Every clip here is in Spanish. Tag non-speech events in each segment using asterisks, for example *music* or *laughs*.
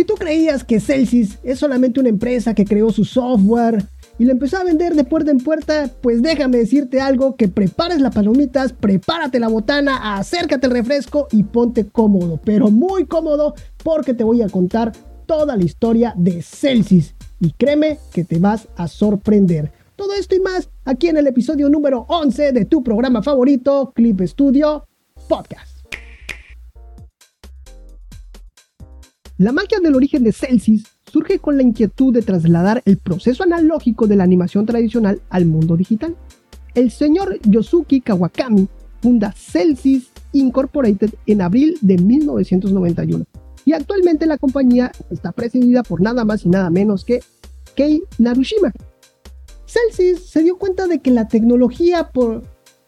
Si tú creías que Celsius es solamente una empresa que creó su software y lo empezó a vender de puerta en puerta, pues déjame decirte algo, que prepares las palomitas, prepárate la botana, acércate al refresco y ponte cómodo, pero muy cómodo porque te voy a contar toda la historia de Celsius y créeme que te vas a sorprender. Todo esto y más aquí en el episodio número 11 de tu programa favorito, Clip Studio Podcast. La magia del origen de Celsius surge con la inquietud de trasladar el proceso analógico de la animación tradicional al mundo digital. El señor Yosuke Kawakami funda Celsius Incorporated en abril de 1991 y actualmente la compañía está presidida por nada más y nada menos que Kei Narushima. Celsius se dio cuenta de que la tecnología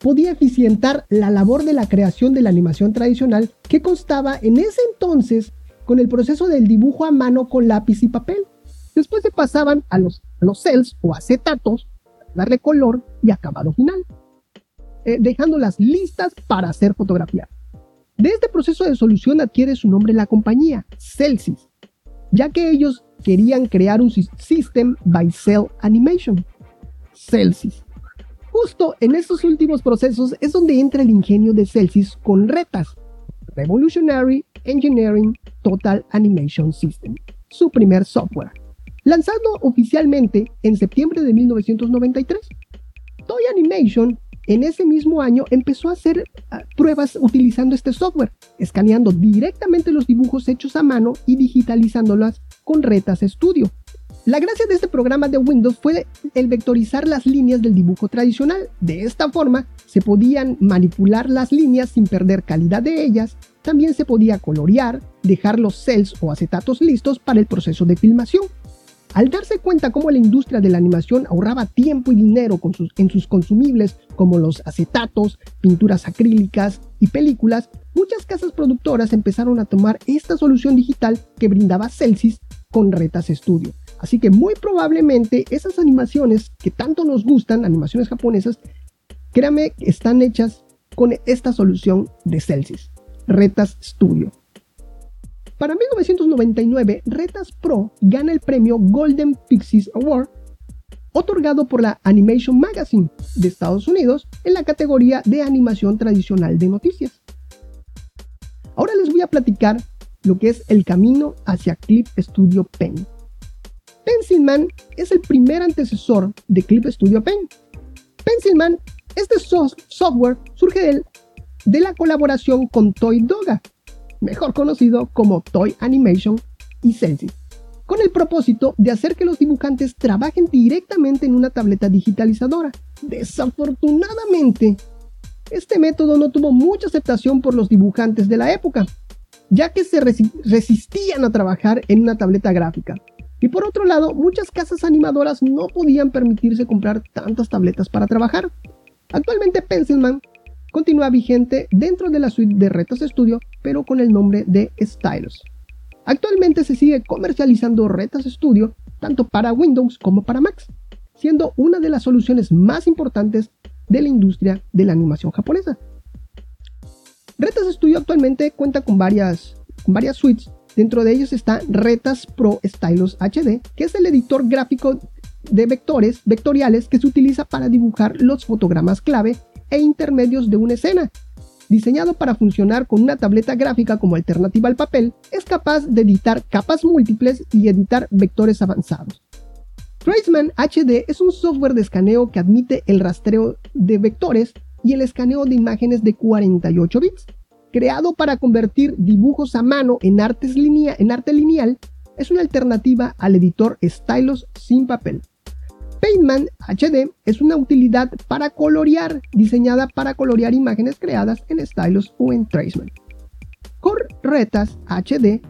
podía eficientar la labor de la creación de la animación tradicional que constaba en ese entonces con el proceso del dibujo a mano con lápiz y papel. Después se pasaban a los, los cells o acetatos, darle color y acabado final, eh, dejándolas listas para hacer fotografía. De este proceso de solución adquiere su nombre la compañía, Celsius, ya que ellos querían crear un System by Cell Animation, Celsius. Justo en estos últimos procesos es donde entra el ingenio de Celsius con retas, Revolutionary Engineering Total Animation System, su primer software, lanzado oficialmente en septiembre de 1993. Toy Animation en ese mismo año empezó a hacer ah, pruebas utilizando este software, escaneando directamente los dibujos hechos a mano y digitalizándolas con Retas Studio. La gracia de este programa de Windows fue el vectorizar las líneas del dibujo tradicional. De esta forma, se podían manipular las líneas sin perder calidad de ellas. También se podía colorear, dejar los cells o acetatos listos para el proceso de filmación. Al darse cuenta cómo la industria de la animación ahorraba tiempo y dinero en sus consumibles como los acetatos, pinturas acrílicas y películas, muchas casas productoras empezaron a tomar esta solución digital que brindaba Celsius con Retas Studio. Así que muy probablemente esas animaciones que tanto nos gustan, animaciones japonesas, créame, están hechas con esta solución de Celsius, Retas Studio. Para 1999, Retas Pro gana el premio Golden Pixies Award, otorgado por la Animation Magazine de Estados Unidos en la categoría de animación tradicional de noticias. Ahora les voy a platicar lo que es el camino hacia Clip Studio Pen. Pencilman es el primer antecesor de Clip Studio Pen. Pencilman, este software surge de la colaboración con Toy Doga, mejor conocido como Toy Animation y Sensi, con el propósito de hacer que los dibujantes trabajen directamente en una tableta digitalizadora. Desafortunadamente, este método no tuvo mucha aceptación por los dibujantes de la época, ya que se resistían a trabajar en una tableta gráfica. Y por otro lado, muchas casas animadoras no podían permitirse comprar tantas tabletas para trabajar. Actualmente Pencilman continúa vigente dentro de la suite de Retos Studio, pero con el nombre de Stylus. Actualmente se sigue comercializando Retos Studio tanto para Windows como para Mac, siendo una de las soluciones más importantes de la industria de la animación japonesa. Retas Studio actualmente cuenta con varias, con varias suites, dentro de ellos está Retas Pro Stylus HD, que es el editor gráfico de vectores vectoriales que se utiliza para dibujar los fotogramas clave e intermedios de una escena. Diseñado para funcionar con una tableta gráfica como alternativa al papel, es capaz de editar capas múltiples y editar vectores avanzados. Traceman HD es un software de escaneo que admite el rastreo de vectores y el escaneo de imágenes de 48 bits. Creado para convertir dibujos a mano en, arte lineal, es una alternativa al editor Stylus sin papel. Paintman HD es una utilidad para colorear, diseñada para colorear imágenes creadas en Stylus o en Traceman. Core Retas HD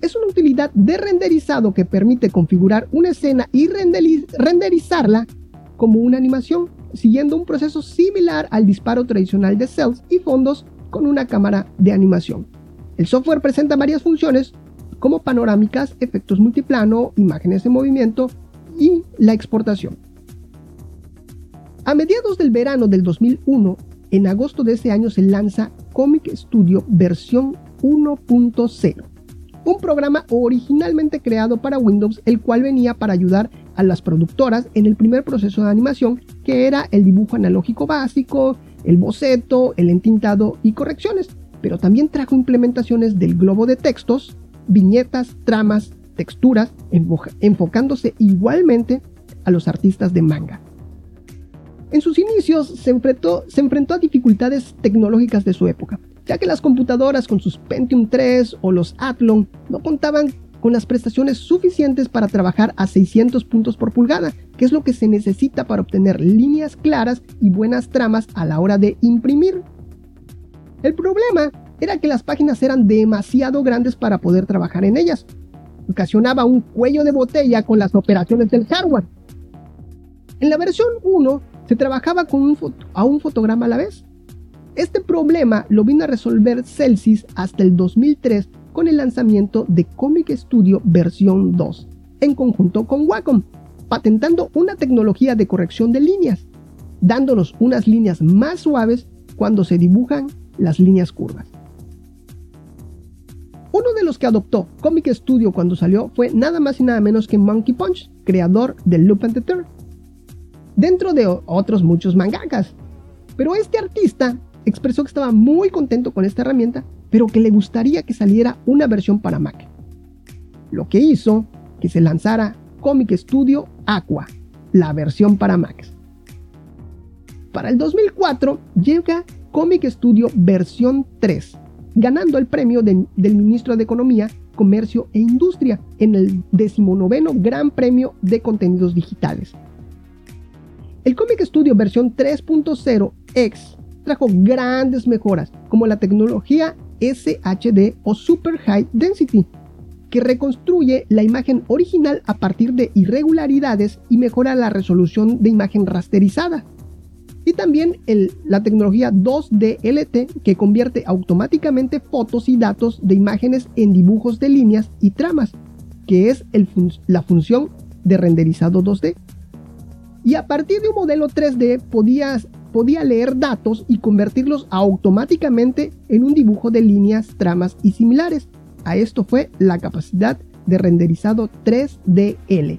es una utilidad de renderizado que permite configurar una escena y renderizarla como una animación, siguiendo un proceso similar al disparo tradicional de cells y fondos con una cámara de animación. El software presenta varias funciones como panorámicas, efectos multiplano, imágenes en movimiento, y la exportación. A mediados del verano del 2001, en agosto de ese año se lanza Comic Studio versión 1.0, un programa originalmente creado para Windows, el cual venía para ayudar a las productoras en el primer proceso de animación, que era el dibujo analógico básico, el boceto, el entintado y correcciones, pero también trajo implementaciones del globo de textos, viñetas, tramas, texturas, enfocándose igualmente a los artistas de manga. En sus inicios se enfrentó, se enfrentó a dificultades tecnológicas de su época, ya que las computadoras con sus Pentium 3 o los Athlon no contaban con las prestaciones suficientes para trabajar a 600 puntos por pulgada, que es lo que se necesita para obtener líneas claras y buenas tramas a la hora de imprimir. El problema era que las páginas eran demasiado grandes para poder trabajar en ellas. Ocasionaba un cuello de botella con las operaciones del hardware. En la versión 1 se trabajaba con un a un fotograma a la vez, este problema lo vino a resolver Celsius hasta el 2003 con el lanzamiento de Comic Studio versión 2, en conjunto con Wacom, patentando una tecnología de corrección de líneas, dándonos unas líneas más suaves cuando se dibujan las líneas curvas. Uno de los que adoptó Comic Studio cuando salió fue nada más y nada menos que Monkey Punch, creador de Loop and the Third, dentro de otros muchos mangakas. Pero este artista expresó que estaba muy contento con esta herramienta, pero que le gustaría que saliera una versión para Mac. Lo que hizo que se lanzara Comic Studio Aqua, la versión para Mac. Para el 2004 llega Comic Studio versión 3, ganando el premio del ministro de Economía, Comercio e Industria en el 19 Gran Premio de Contenidos Digitales. El Comic Studio versión 3.0 X trajo grandes mejoras, como la tecnología SHD o Super High Density, que reconstruye la imagen original a partir de irregularidades y mejora la resolución de imagen rasterizada. Y también la tecnología 2DLT que convierte automáticamente fotos y datos de imágenes en dibujos de líneas y tramas, que es la función de renderizado 2D. Y a partir de un modelo 3D podías podía leer datos y convertirlos automáticamente en un dibujo de líneas, tramas y similares. A esto fue la capacidad de renderizado 3DL.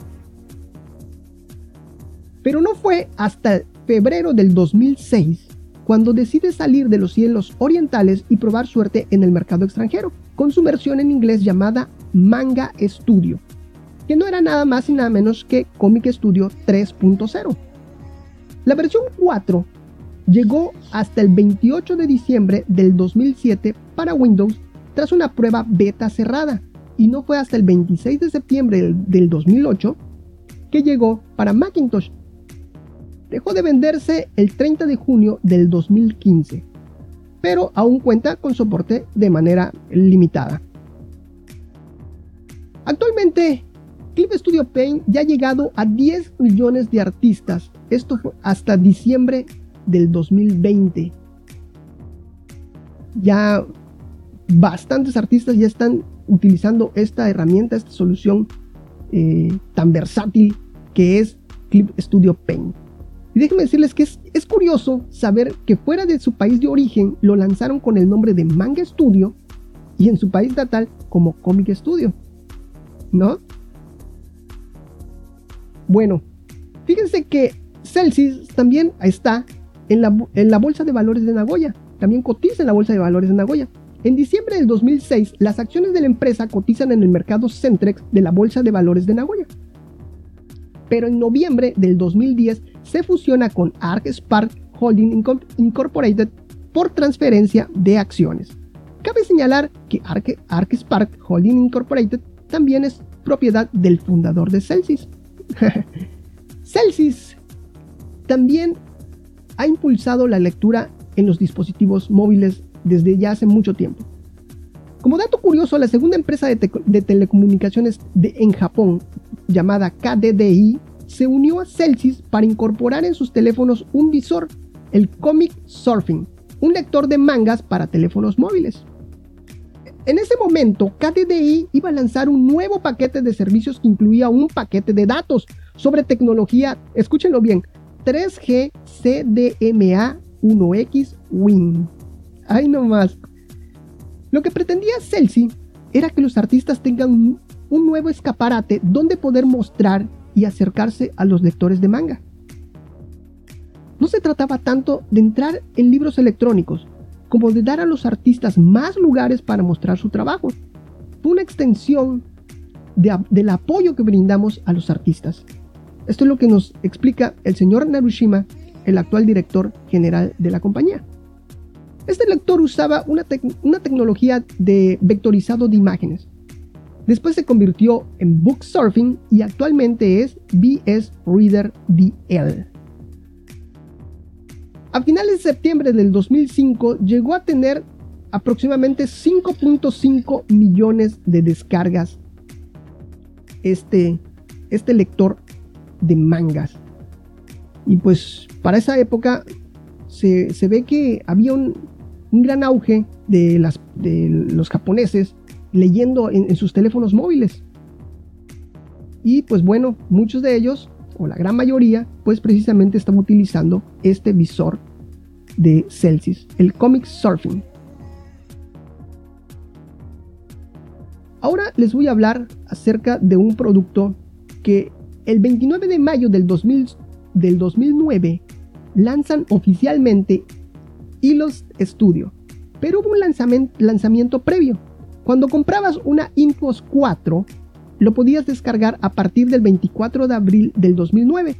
Pero no fue hasta febrero del 2006 cuando decide salir de los cielos orientales y probar suerte en el mercado extranjero, con su versión en inglés llamada Manga Studio, que no era nada más y nada menos que Comic Studio 3.0. La versión 4 llegó hasta el 28 de diciembre del 2007 para Windows tras una prueba beta cerrada y no fue hasta el 26 de septiembre del 2008 que llegó para Macintosh. Dejó de venderse el 30 de junio del 2015, pero aún cuenta con soporte de manera limitada. Actualmente, Clip Studio Paint ya ha llegado a 10 millones de artistas, esto fue hasta diciembre del 2020. Ya bastantes artistas ya están utilizando esta herramienta, esta solución eh, tan versátil que es Clip Studio Paint. Y déjenme decirles que es, es, curioso saber que fuera de su país de origen lo lanzaron con el nombre de Manga Studio y en su país natal como Comic Studio. ¿No? Bueno, fíjense que Celsius también está en la, Bolsa de Valores de Nagoya. También cotiza en la Bolsa de Valores de Nagoya. En diciembre del 2006, las acciones de la empresa cotizan en el mercado Centrex de la Bolsa de Valores de Nagoya. Pero en noviembre del 2010 se fusiona con Arc Spark Holding Incorporated por transferencia de acciones. Cabe señalar que Arc, Arc Spark Holding Incorporated también es propiedad del fundador de Celsius. *laughs* Celsius también ha impulsado la lectura en los dispositivos móviles desde ya hace mucho tiempo. Como dato curioso, la segunda empresa de, telecomunicaciones en Japón, llamada KDDI, se unió a Celsius para incorporar en sus teléfonos un visor, el Comic Surfing, un lector de mangas para teléfonos móviles. En ese momento, KDDI iba a lanzar un nuevo paquete de servicios que incluía un paquete de datos sobre tecnología, escúchenlo bien, 3G CDMA 1X Win. Ahí nomás. Lo que pretendía Celsi era que los artistas tengan un nuevo escaparate donde poder mostrar y acercarse a los lectores de manga. No se trataba tanto de entrar en libros electrónicos, como de dar a los artistas más lugares para mostrar su trabajo. Fue una extensión del apoyo que brindamos a los artistas. Esto es lo que nos explica el señor Narushima, el actual director general de la compañía. Este lector usaba una, tecnología de vectorizado de imágenes. Después se convirtió en Book Surfing y actualmente es BS Reader DL. A finales de septiembre del 2005 llegó a tener aproximadamente 5.5 millones de descargas este, este lector de mangas. Y pues para esa época se, ve que había un, gran auge de, las, de, los japoneses leyendo en, en, sus teléfonos móviles. Y pues bueno, muchos de ellos o la gran mayoría, pues precisamente están utilizando este visor de Celsius, el Comic Surfing. Ahora les voy a hablar acerca de un producto que el 29 de mayo del, 2000, del 2009 lanzan oficialmente Hilos Studio, pero hubo un lanzamiento, previo. Cuando comprabas una Infos 4, lo podías descargar a partir del 24 de abril del 2009.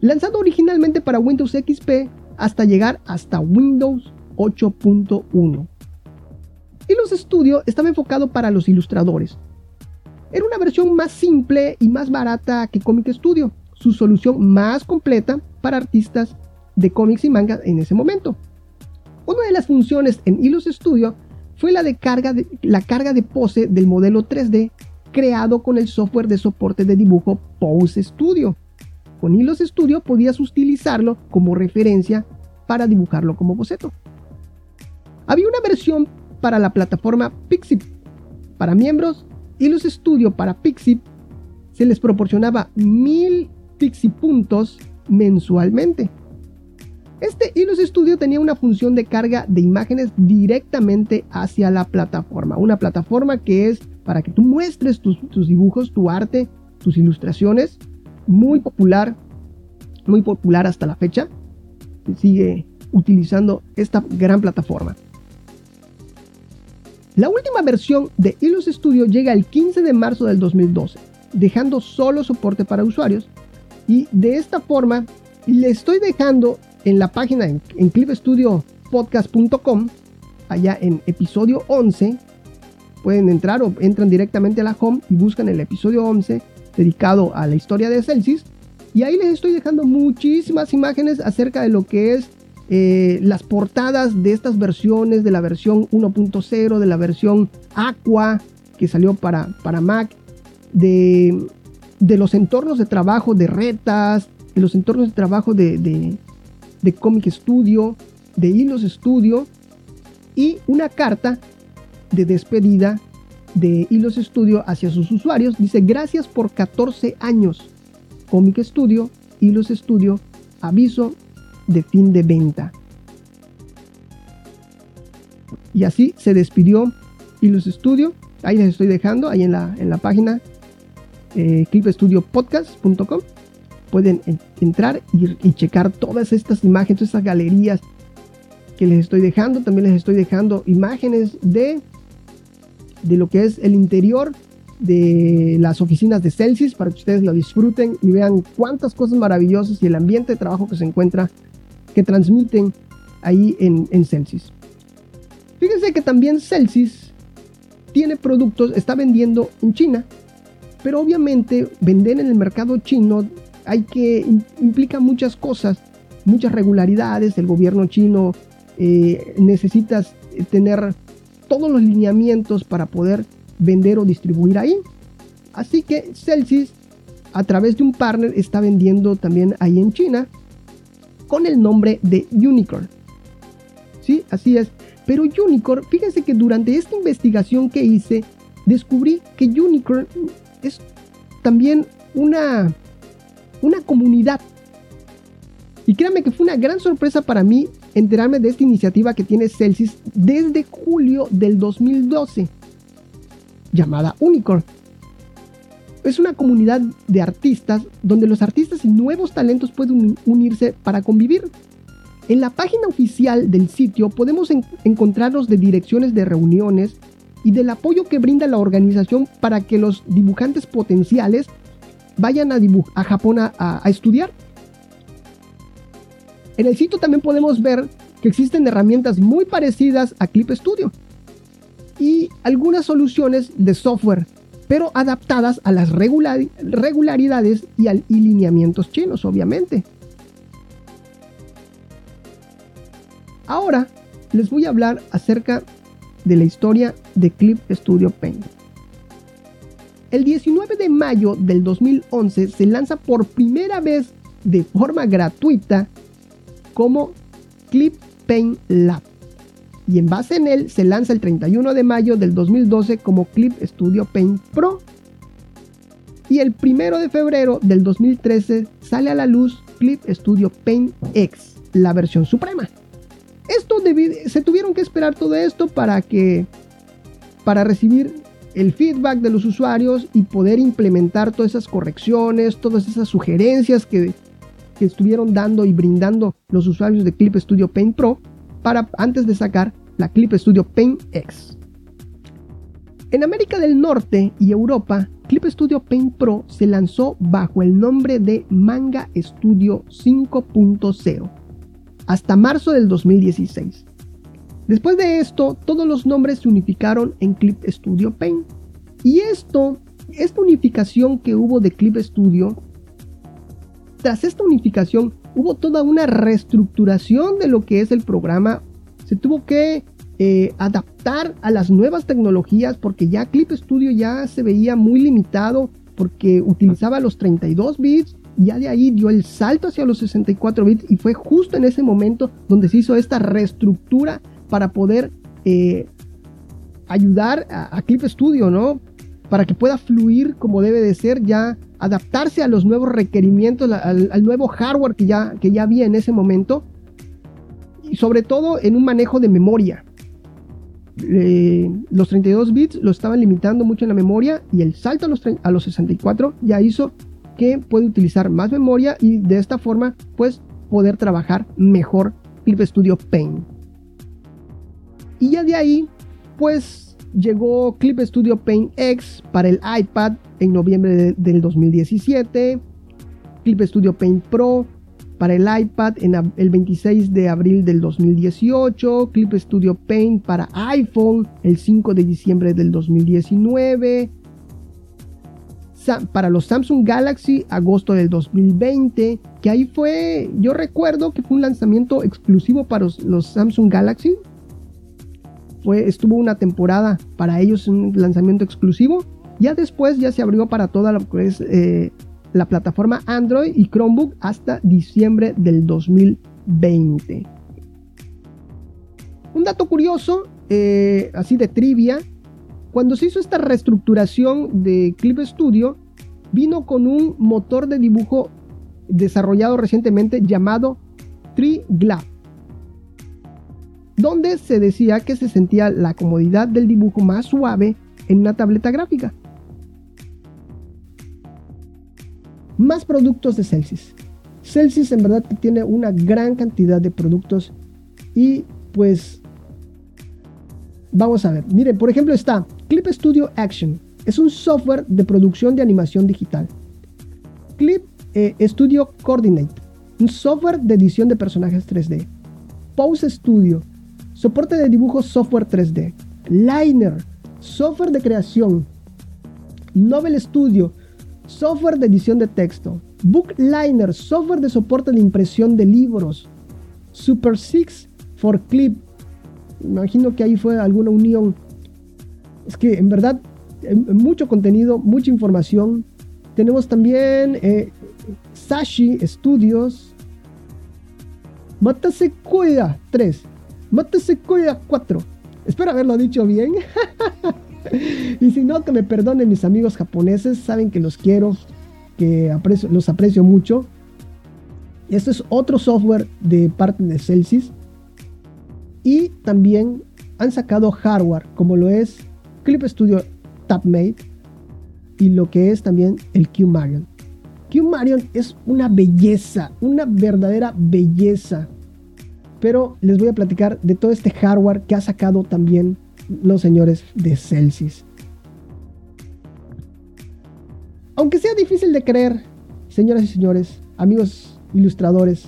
Lanzado originalmente para Windows XP hasta llegar hasta Windows 8.1. Y los Studio estaba enfocado para los ilustradores. Era una versión más simple y más barata que Comic Studio, su solución más completa para artistas de cómics y manga en ese momento. Una de las funciones en Ilus Studio fue la, de carga de, la carga de pose del modelo 3D creado con el software de soporte de dibujo Pose Studio. Con Hilos Studio podías utilizarlo como referencia para dibujarlo como boceto. Había una versión para la plataforma Pixip. Para miembros, Hilos Studio para Pixip se les proporcionaba 1000 Pixie puntos mensualmente. Este Hilos Studio tenía una función de carga de imágenes directamente hacia la plataforma. Una plataforma que es para que tú muestres tus, dibujos, tu arte, tus ilustraciones. Muy popular, muy popular hasta la fecha. Se sigue utilizando esta gran plataforma. La última versión de Ilus Studio llega el 15 de marzo del 2012, dejando solo soporte para usuarios. Y de esta forma, le estoy dejando en la página en, en clipstudiopodcast.com, allá en episodio 11, pueden entrar o entran directamente a la home y buscan el episodio 11 dedicado a la historia de Celsius. Y ahí les estoy dejando muchísimas imágenes acerca de lo que es eh, las portadas de estas versiones, de la versión 1.0, de la versión Aqua que salió para, para Mac, de, de, los entornos de trabajo de Retas, de los entornos de trabajo de, de, de Comic Studio, de Hilos Studio y una carta de despedida de Hilos Studio hacia sus usuarios. Dice, gracias por 14 años. Comic Studio, Hilos Studio, aviso de fin de venta. Y así se despidió Hilos Studio. Ahí les estoy dejando, ahí en la, en la página eh. Pueden entrar y, y checar todas estas imágenes, todas estas galerías que les estoy dejando. También les estoy dejando imágenes de de lo que es el interior de las oficinas de Celsius para que ustedes lo disfruten y vean cuántas cosas maravillosas y el ambiente de trabajo que se encuentra, que transmiten ahí en, en Celsius. Fíjense que también Celsius tiene productos, está vendiendo en China, pero obviamente vender en el mercado chino hay que implica muchas cosas, muchas regularidades. El gobierno chino eh, necesita tener todos los lineamientos para poder vender o distribuir ahí. Así que Celsius a través de un partner está vendiendo también ahí en China con el nombre de Unicorn. Sí, así es. Pero Unicorn, fíjense que durante esta investigación que hice, descubrí que Unicorn es también una, una comunidad. Y créanme que fue una gran sorpresa para mí enterarme de esta iniciativa que tiene Celsius desde julio del 2012. llamada Unicorn. Es una comunidad de artistas donde los artistas y nuevos talentos pueden unirse para convivir. En la página oficial del sitio podemos encontrarnos de direcciones de reuniones y del apoyo que brinda la organización para que los dibujantes potenciales vayan a, a Japón a estudiar. En el sitio también podemos ver que existen herramientas muy parecidas a Clip Studio y algunas soluciones de software, pero adaptadas a las regularidades y, al, chinos, obviamente. Ahora les voy a hablar acerca de la historia de Clip Studio Paint. El 19 de mayo del 2011 se lanza por primera vez de forma gratuita como Clip Paint Lab y en base en él se lanza el 31 de mayo del 2012 como Clip Studio Paint Pro. Y el 1 de febrero del 2013 sale a la luz Clip Studio Paint X, la versión suprema. Esto se tuvieron que esperar todo esto para que para recibir el feedback de los usuarios y poder implementar todas esas correcciones, todas esas sugerencias que, que estuvieron dando y brindando los usuarios de Clip Studio Paint Pro para antes de sacar la Clip Studio Paint X. En América del Norte y Europa, Clip Studio Paint Pro se lanzó bajo el nombre de Manga Studio 5.0 hasta marzo del 2016. Después de esto, todos los nombres se unificaron en Clip Studio Paint. Y esto, esta unificación que hubo de Clip Studio, tras esta unificación hubo toda una reestructuración de lo que es el programa. Se tuvo que eh, adaptar a las nuevas tecnologías porque ya Clip Studio ya se veía muy limitado porque utilizaba los 32 bits y ya de ahí dio el salto hacia los 64 bits y fue justo en ese momento donde se hizo esta reestructura para poder eh, ayudar a, Clip Studio, ¿no? Para que pueda fluir como debe de ser ya adaptarse a los nuevos requerimientos, al, nuevo hardware que ya, que ya había en ese momento, y sobre todo en un manejo de memoria. Eh, los 32 bits lo estaban limitando mucho en la memoria y el salto a los, a los 64 ya hizo que puede utilizar más memoria y de esta forma pues poder trabajar mejor Clip Studio Paint. Y ya de ahí pues llegó Clip Studio Paint X para el iPad en noviembre del 2017, Clip Studio Paint Pro para el iPad en el 26 de abril del 2018, Clip Studio Paint para iPhone el 5 de diciembre del 2019, para los Samsung Galaxy agosto del 2020, que ahí fue, yo recuerdo que fue un lanzamiento exclusivo para los, Samsung Galaxy. Estuvo una temporada para ellos un lanzamiento exclusivo. Ya después ya se abrió para toda lo que es eh, la plataforma Android y Chromebook hasta diciembre del 2020. Un dato curioso, eh, así de trivia, cuando se hizo esta reestructuración de Clip Studio, vino con un motor de dibujo desarrollado recientemente llamado TreeGlab, donde se decía que se sentía la comodidad del dibujo más suave en una tableta gráfica. más productos de Celsius. Celsius en verdad tiene una gran cantidad de productos y pues vamos a ver. Miren, por ejemplo está Clip Studio Action. Es un software de producción de animación digital. Clip eh, Studio Coordinate. Un software de edición de personajes 3D. Pose Studio. Soporte de dibujo software 3D. Liner. Software de creación. Novel Studio software de edición de texto, Bookliner, software de soporte de impresión de libros, Super 6 for Clip. Imagino que ahí fue alguna unión. Es que en verdad, mucho contenido, mucha información. Tenemos también eh, Sashi Studios, Matasequoia 3, Matasequoia 4. Espero haberlo dicho bien. *laughs* y si no, que me perdonen mis amigos japoneses, saben que los quiero, que los aprecio mucho. Este es otro software de parte de Celsius. Y también han sacado hardware, como lo es Clip Studio TabMate y lo que es también el Q-Marion. Q-Marion es una belleza, una verdadera belleza. Pero les voy a platicar de todo este hardware que ha sacado también los señores de Celsius. Aunque sea difícil de creer, señoras y señores, amigos ilustradores,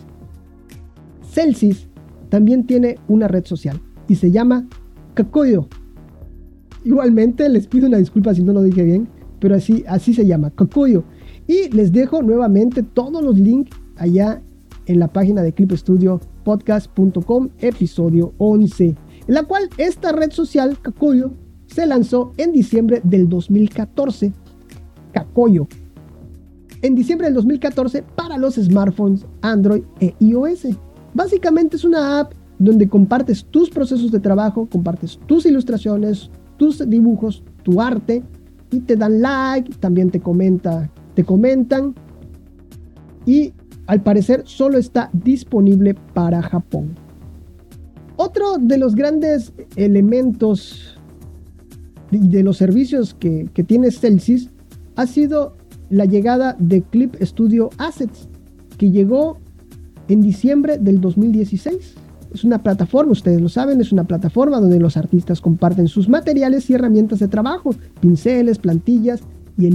Celsius también tiene una red social y se llama Kakuyo. Igualmente les pido una disculpa si no lo dije bien, pero así, así se llama, Kakuyo. Y les dejo nuevamente todos los links allá en la página de clipstudiopodcast.com, episodio 11, en la cual esta red social, Kakuyo, se lanzó en diciembre del 2014. Kakuyo. En diciembre del 2014 para los smartphones Android e iOS. Básicamente es una app donde compartes tus procesos de trabajo, compartes tus ilustraciones, tus dibujos, tu arte y te dan like, también te comenta, te comentan y al parecer solo está disponible para Japón. Otro de los grandes elementos de los servicios que, que tiene Celsius ha sido la llegada de Clip Studio Assets, que llegó en diciembre del 2016. Es una plataforma, ustedes lo saben, es una plataforma donde los artistas comparten sus materiales y herramientas de trabajo, pinceles, plantillas y,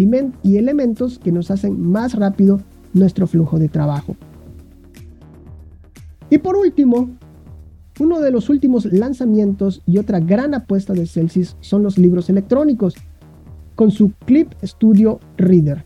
y elementos que nos hacen más rápido nuestro flujo de trabajo. Y por último, uno de los últimos lanzamientos y otra gran apuesta de Celsius son los libros electrónicos, con su Clip Studio Reader.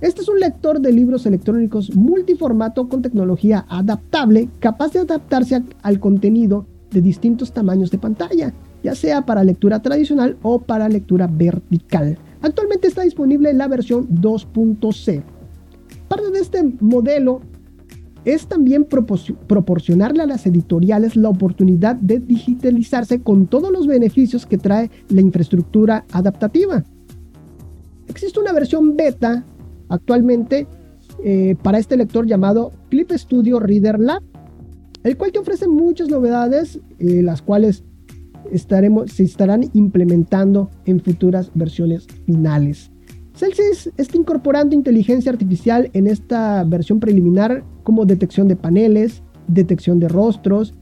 Este es un lector de libros electrónicos multiformato con tecnología adaptable, capaz de adaptarse al contenido de distintos tamaños de pantalla, ya sea para lectura tradicional o para lectura vertical. Actualmente está disponible la versión 2.0. Parte de este modelo es también proporcionarle a las editoriales la oportunidad de digitalizarse con todos los beneficios que trae la infraestructura adaptativa. Existe una versión beta actualmente eh, para este lector llamado Clip Studio Reader Lab, el cual te ofrece muchas novedades, eh, las cuales se estarán implementando en futuras versiones finales. Celsius está incorporando inteligencia artificial en esta versión preliminar como detección de paneles, detección de rostros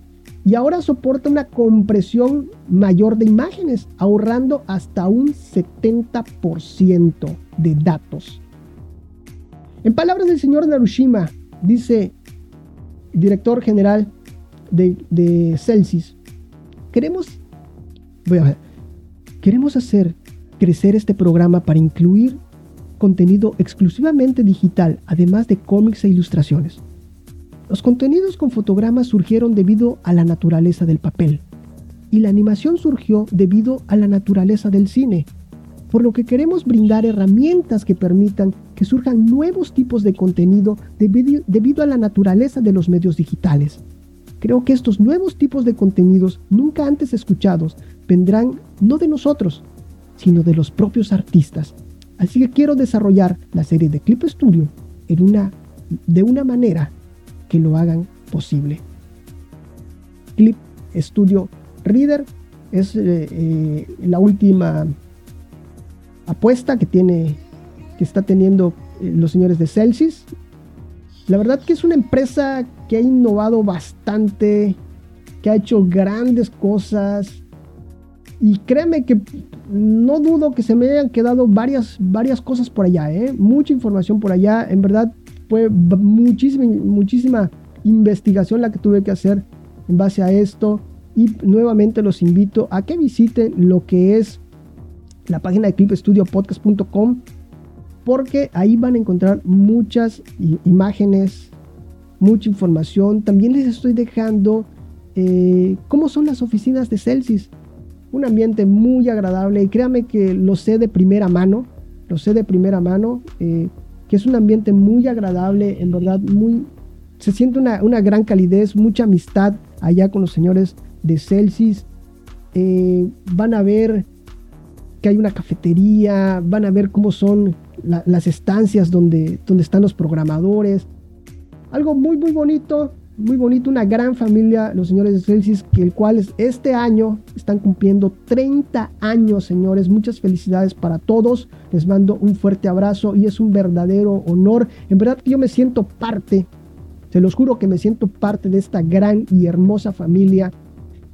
y ahora soporta una compresión mayor de imágenes, ahorrando hasta un 70% de datos. En palabras del señor Narushima, dice director general de, de Celsius, queremos, queremos hacer crecer este programa para incluir contenido exclusivamente digital, además de cómics e ilustraciones. Los contenidos con fotogramas surgieron debido a la naturaleza del papel, y la animación surgió debido a la naturaleza del cine, por lo que queremos brindar herramientas que permitan que surjan nuevos tipos de contenido debido a la naturaleza de los medios digitales. Creo que estos nuevos tipos de contenidos nunca antes escuchados vendrán no de nosotros, sino de los propios artistas. Así que quiero desarrollar la serie de Clip Studio en una, de una manera que lo hagan posible. Clip Studio Reader es eh, eh, la última apuesta que tiene, que está teniendo eh, los señores de Celsius. La verdad que es una empresa que ha innovado bastante, que ha hecho grandes cosas. Y créeme que no dudo que se me hayan quedado varias, varias cosas por allá, ¿eh? mucha información por allá. En verdad fue muchísima, muchísima investigación la que tuve que hacer en base a esto. Y nuevamente los invito a que visiten lo que es la página de clipstudiopodcast.com porque ahí van a encontrar muchas imágenes, mucha información. También les estoy dejando eh, cómo son las oficinas de Celsius. Un ambiente muy agradable y créame que lo sé de primera mano, lo sé de primera mano, eh, que es un ambiente muy agradable, en verdad, muy... Se siente una, gran calidez, mucha amistad allá con los señores de Celsius. Eh, van a ver que hay una cafetería, van a ver cómo son las estancias donde, donde están los programadores. Algo muy muy bonito, muy bonito, una gran familia, los señores de Celsius, que el cual este año están cumpliendo 30 años, señores. Muchas felicidades para todos. Les mando un fuerte abrazo y es un verdadero honor. En verdad que yo me siento parte, se los juro que me siento parte de esta gran y hermosa familia.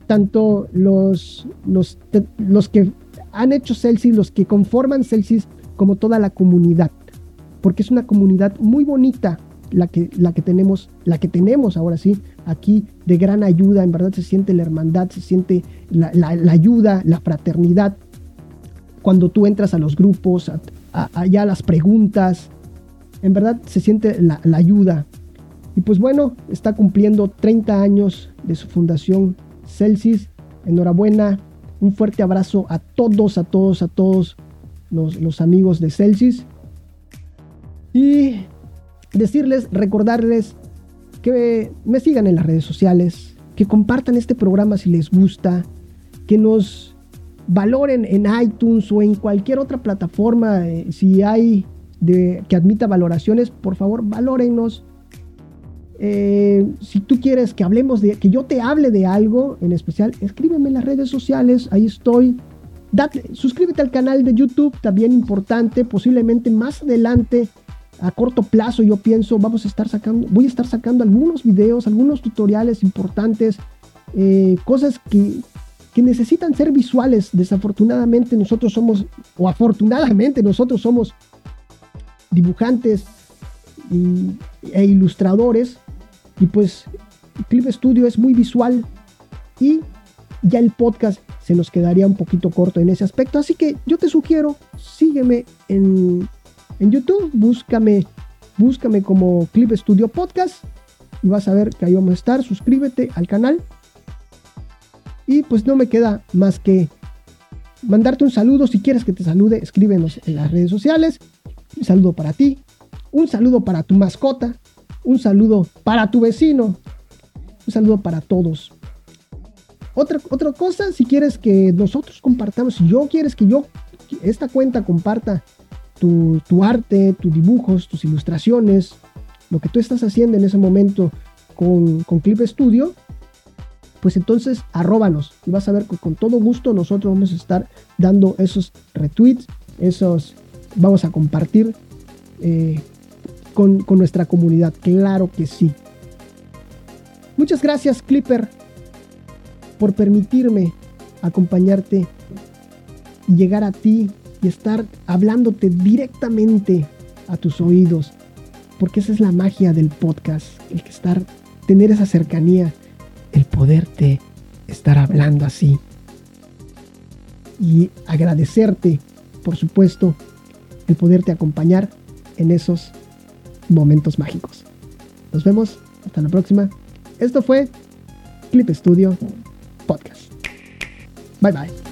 Tanto los, los, los que han hecho Celsius, los que conforman Celsius, como toda la comunidad. Porque es una comunidad muy bonita, la que, la que tenemos, la que tenemos ahora sí, aquí de gran ayuda, en verdad se siente la hermandad, se siente la, ayuda, la fraternidad. Cuando tú entras a los grupos, allá a, las preguntas, en verdad se siente la, ayuda. Y pues bueno, está cumpliendo 30 años de su fundación Celsius. Enhorabuena, un fuerte abrazo a todos, a todos, a todos los, los amigos de Celsius. Y decirles, recordarles que me sigan en las redes sociales, que compartan este programa si les gusta, que nos valoren en iTunes o en cualquier otra plataforma, eh, si hay de, que admita valoraciones, por favor, valórennos. Eh, si tú quieres que hablemos de, que yo te hable de algo en especial, escríbeme en las redes sociales, ahí estoy. Date, suscríbete al canal de YouTube, también importante, posiblemente más adelante a corto plazo yo pienso vamos a estar sacando, voy a estar sacando algunos videos, algunos tutoriales importantes, eh, cosas que, que necesitan ser visuales. Desafortunadamente nosotros somos, o afortunadamente nosotros somos dibujantes e ilustradores y pues Clip Studio es muy visual y ya el podcast se nos quedaría un poquito corto en ese aspecto. Así que yo te sugiero, sígueme en en YouTube, búscame, búscame como Clip Studio Podcast y vas a ver que ahí vamos a estar. Suscríbete al canal. Y pues no me queda más que mandarte un saludo. Si quieres que te salude, escríbenos en las redes sociales. Un saludo para ti, un saludo para tu mascota, un saludo para tu vecino, un saludo para todos. Otra, otra cosa, si quieres que nosotros compartamos, si yo quieres que yo, esta cuenta comparta tu, arte, tus dibujos, tus ilustraciones, lo que tú estás haciendo en ese momento con, Clip Studio, pues entonces arróbanos y vas a ver que con todo gusto nosotros vamos a estar dando esos retweets, esos vamos a compartir eh, con, con, nuestra comunidad, claro que sí. Muchas gracias Clipper por permitirme acompañarte y llegar a ti y estar hablándote directamente a tus oídos, porque esa es la magia del podcast, el que estar, tener esa cercanía, el poderte estar hablando así. Y agradecerte, por supuesto, el poderte acompañar en esos momentos mágicos. Nos vemos, hasta la próxima. Esto fue Clip Studio Podcast. Bye bye.